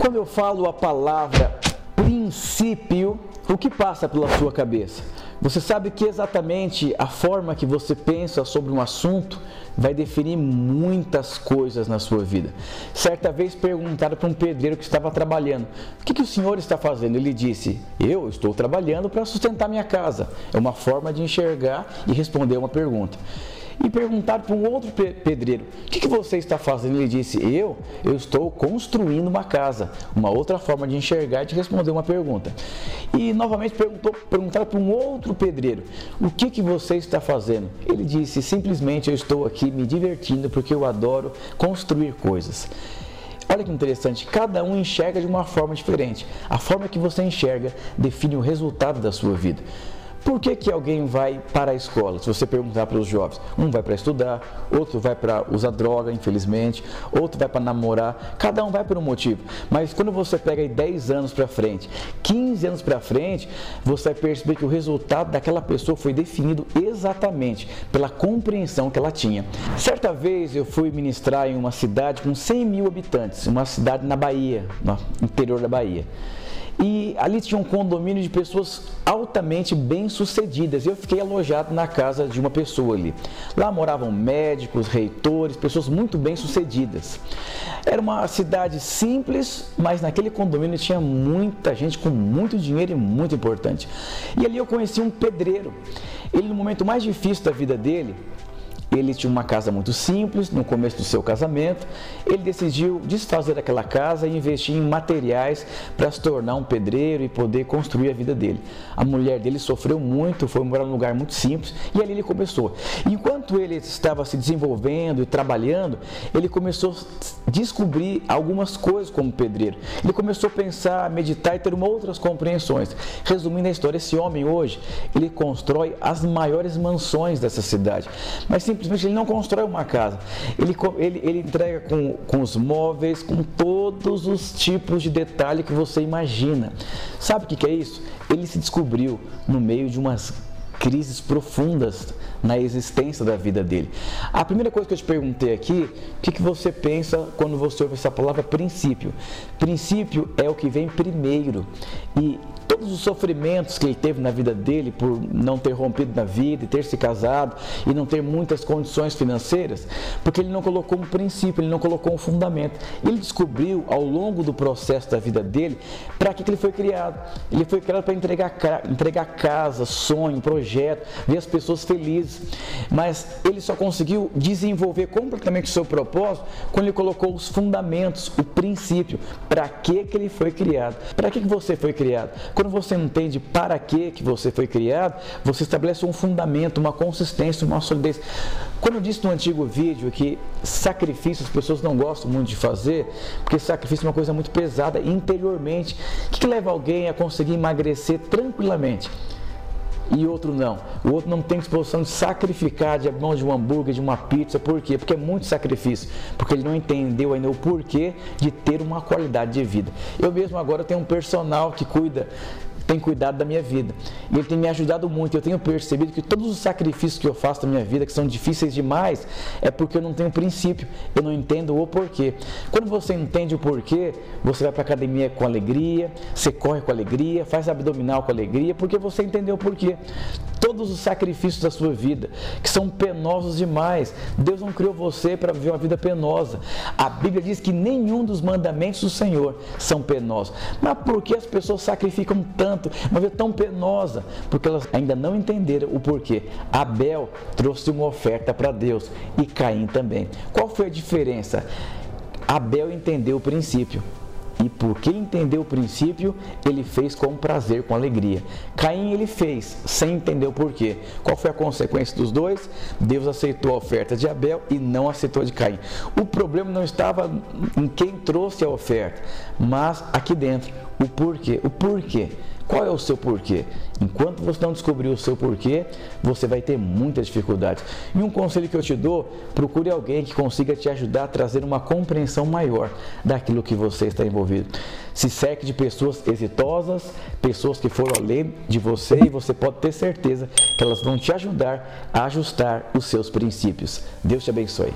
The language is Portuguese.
Quando eu falo a palavra princípio, o que passa pela sua cabeça? Você sabe que exatamente a forma que você pensa sobre um assunto vai definir muitas coisas na sua vida. Certa vez perguntaram para um pedreiro que estava trabalhando: O que, que o senhor está fazendo? Ele disse: Eu estou trabalhando para sustentar minha casa. É uma forma de enxergar e responder uma pergunta e perguntaram para um outro pedreiro: O que, que, você está fazendo? Ele disse: Eu, eu estou construindo uma casa. Uma outra forma de enxergar e de responder uma pergunta. E novamente perguntou, perguntaram para um outro pedreiro: O que, que você está fazendo? Ele disse: Simplesmente eu estou aqui me divertindo porque eu adoro construir coisas. Olha que interessante, cada um enxerga de uma forma diferente. A forma que você enxerga define o resultado da sua vida. Por que, que alguém vai para a escola? Se você perguntar para os jovens, um vai para estudar, outro vai para usar droga, infelizmente, outro vai para namorar, cada um vai por um motivo. Mas quando você pega aí 10 anos para frente, 15 anos para frente, você vai perceber que o resultado daquela pessoa foi definido exatamente pela compreensão que ela tinha. Certa vez eu fui ministrar em uma cidade com 100 mil habitantes, uma cidade na Bahia, no interior da Bahia. E ali tinha um condomínio de pessoas altamente bem-sucedidas. Eu fiquei alojado na casa de uma pessoa ali. Lá moravam médicos, reitores, pessoas muito bem-sucedidas. Era uma cidade simples, mas naquele condomínio tinha muita gente com muito dinheiro e muito importante. E ali eu conheci um pedreiro. Ele, no momento mais difícil da vida dele, ele tinha uma casa muito simples no começo do seu casamento. Ele decidiu desfazer aquela casa e investir em materiais para se tornar um pedreiro e poder construir a vida dele. A mulher dele sofreu muito, foi morar num lugar muito simples e ali ele começou. Enquanto ele estava se desenvolvendo e trabalhando, ele começou a descobrir algumas coisas como pedreiro. Ele começou a pensar, a meditar e ter outras compreensões. Resumindo a história, esse homem hoje, ele constrói as maiores mansões dessa cidade. Mas sim simplesmente ele não constrói uma casa. Ele, ele, ele entrega com, com os móveis, com todos os tipos de detalhe que você imagina. Sabe o que, que é isso? Ele se descobriu no meio de umas crises profundas na existência da vida dele. A primeira coisa que eu te perguntei aqui, o que, que você pensa quando você ouve essa palavra princípio? Princípio é o que vem primeiro. E todos os sofrimentos que ele teve na vida dele por não ter rompido na vida e ter se casado e não ter muitas condições financeiras, porque ele não colocou um princípio, ele não colocou um fundamento. Ele descobriu ao longo do processo da vida dele para que, que ele foi criado. Ele foi criado para entregar, entregar casa, sonho, projeto, ver as pessoas felizes. Mas ele só conseguiu desenvolver completamente o seu propósito quando ele colocou os fundamentos, o princípio, para que, ele foi criado. Para que, você foi criado? Quando você entende para que, que você foi criado, você estabelece um fundamento, uma consistência, uma solidez. Quando eu disse no antigo vídeo que sacrifício as pessoas não gostam muito de fazer, porque sacrifício é uma coisa muito pesada interiormente. Que leva alguém a conseguir emagrecer tranquilamente? E outro não. O outro não tem disposição de sacrificar de mão de um hambúrguer, de uma pizza. Por quê? Porque é muito sacrifício. Porque ele não entendeu ainda o porquê de ter uma qualidade de vida. Eu mesmo agora tenho um personal que cuida tem cuidado da minha vida. E ele tem me ajudado muito. Eu tenho percebido que todos os sacrifícios que eu faço na minha vida, que são difíceis demais, é porque eu não tenho princípio, eu não entendo o porquê. Quando você entende o porquê, você vai para a academia com alegria, você corre com alegria, faz abdominal com alegria, porque você entendeu o porquê todos os sacrifícios da sua vida, que são penosos demais. Deus não criou você para viver uma vida penosa. A Bíblia diz que nenhum dos mandamentos do Senhor são penosos. Mas por que as pessoas sacrificam tanto, uma vida tão penosa? Porque elas ainda não entenderam o porquê. Abel trouxe uma oferta para Deus e Caim também. Qual foi a diferença? Abel entendeu o princípio. E porque entendeu o princípio, ele fez com prazer, com alegria. Caim ele fez sem entender o porquê. Qual foi a consequência dos dois? Deus aceitou a oferta de Abel e não aceitou de Caim. O problema não estava em quem trouxe a oferta, mas aqui dentro, o porquê. O porquê. Qual é o seu porquê? Enquanto você não descobrir o seu porquê, você vai ter muitas dificuldades. E um conselho que eu te dou: procure alguém que consiga te ajudar a trazer uma compreensão maior daquilo que você está envolvido. Se cerque de pessoas exitosas, pessoas que foram além de você e você pode ter certeza que elas vão te ajudar a ajustar os seus princípios. Deus te abençoe.